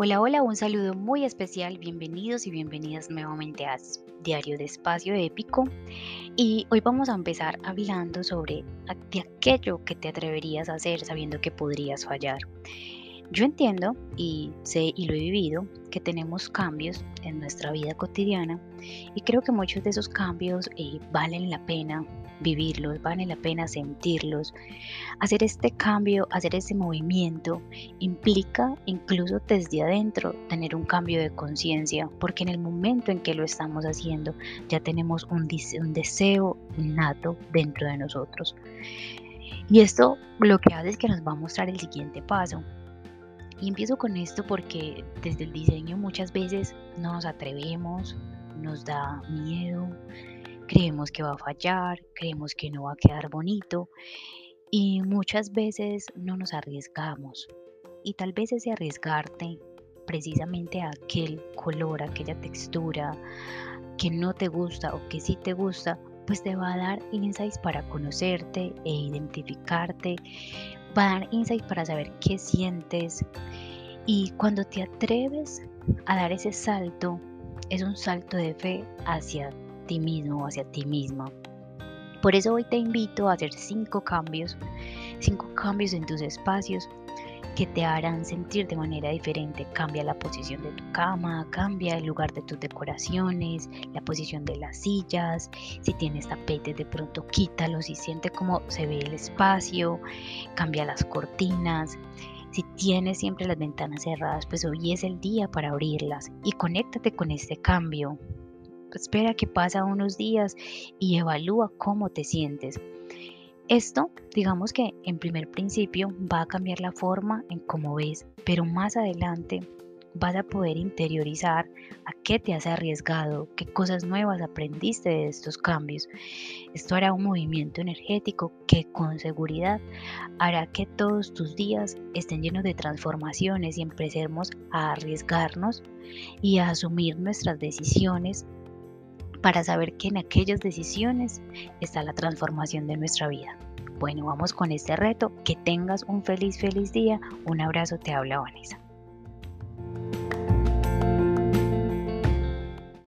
Hola, hola, un saludo muy especial, bienvenidos y bienvenidas nuevamente a Diario de Espacio Épico. Y hoy vamos a empezar hablando sobre de aquello que te atreverías a hacer sabiendo que podrías fallar. Yo entiendo y sé y lo he vivido que tenemos cambios en nuestra vida cotidiana y creo que muchos de esos cambios eh, valen la pena vivirlos, vale la pena sentirlos. Hacer este cambio, hacer ese movimiento implica incluso desde adentro tener un cambio de conciencia, porque en el momento en que lo estamos haciendo ya tenemos un, deseo innato dentro de nosotros. Y esto lo que hace es que nos va a mostrar el siguiente paso. Y empiezo con esto porque desde el diseño muchas veces no nos atrevemos, nos da miedo, creemos que va a fallar, creemos que no va a quedar bonito y muchas veces no nos arriesgamos. Y tal vez ese arriesgarte precisamente a aquel color, aquella textura que no te gusta o que sí te gusta, pues te va a dar insights para conocerte e identificarte, va a dar insights para saber qué sientes. Y cuando te atreves a dar ese salto, es un salto de fe hacia ti mismo o hacia ti misma. Por eso hoy te invito a hacer cinco cambios, cinco cambios en tus espacios que te harán sentir de manera diferente. Cambia la posición de tu cama, cambia el lugar de tus decoraciones, la posición de las sillas. Si tienes tapetes, de pronto quítalos y siente cómo se ve el espacio. Cambia las cortinas. Si tienes siempre las ventanas cerradas, pues hoy es el día para abrirlas y conéctate con este cambio espera que pasa unos días y evalúa cómo te sientes. Esto, digamos que en primer principio va a cambiar la forma en cómo ves, pero más adelante vas a poder interiorizar a qué te has arriesgado, qué cosas nuevas aprendiste de estos cambios. Esto hará un movimiento energético que con seguridad hará que todos tus días estén llenos de transformaciones y empecemos a arriesgarnos y a asumir nuestras decisiones para saber que en aquellas decisiones está la transformación de nuestra vida. Bueno, vamos con este reto. Que tengas un feliz, feliz día. Un abrazo, te habla Vanessa.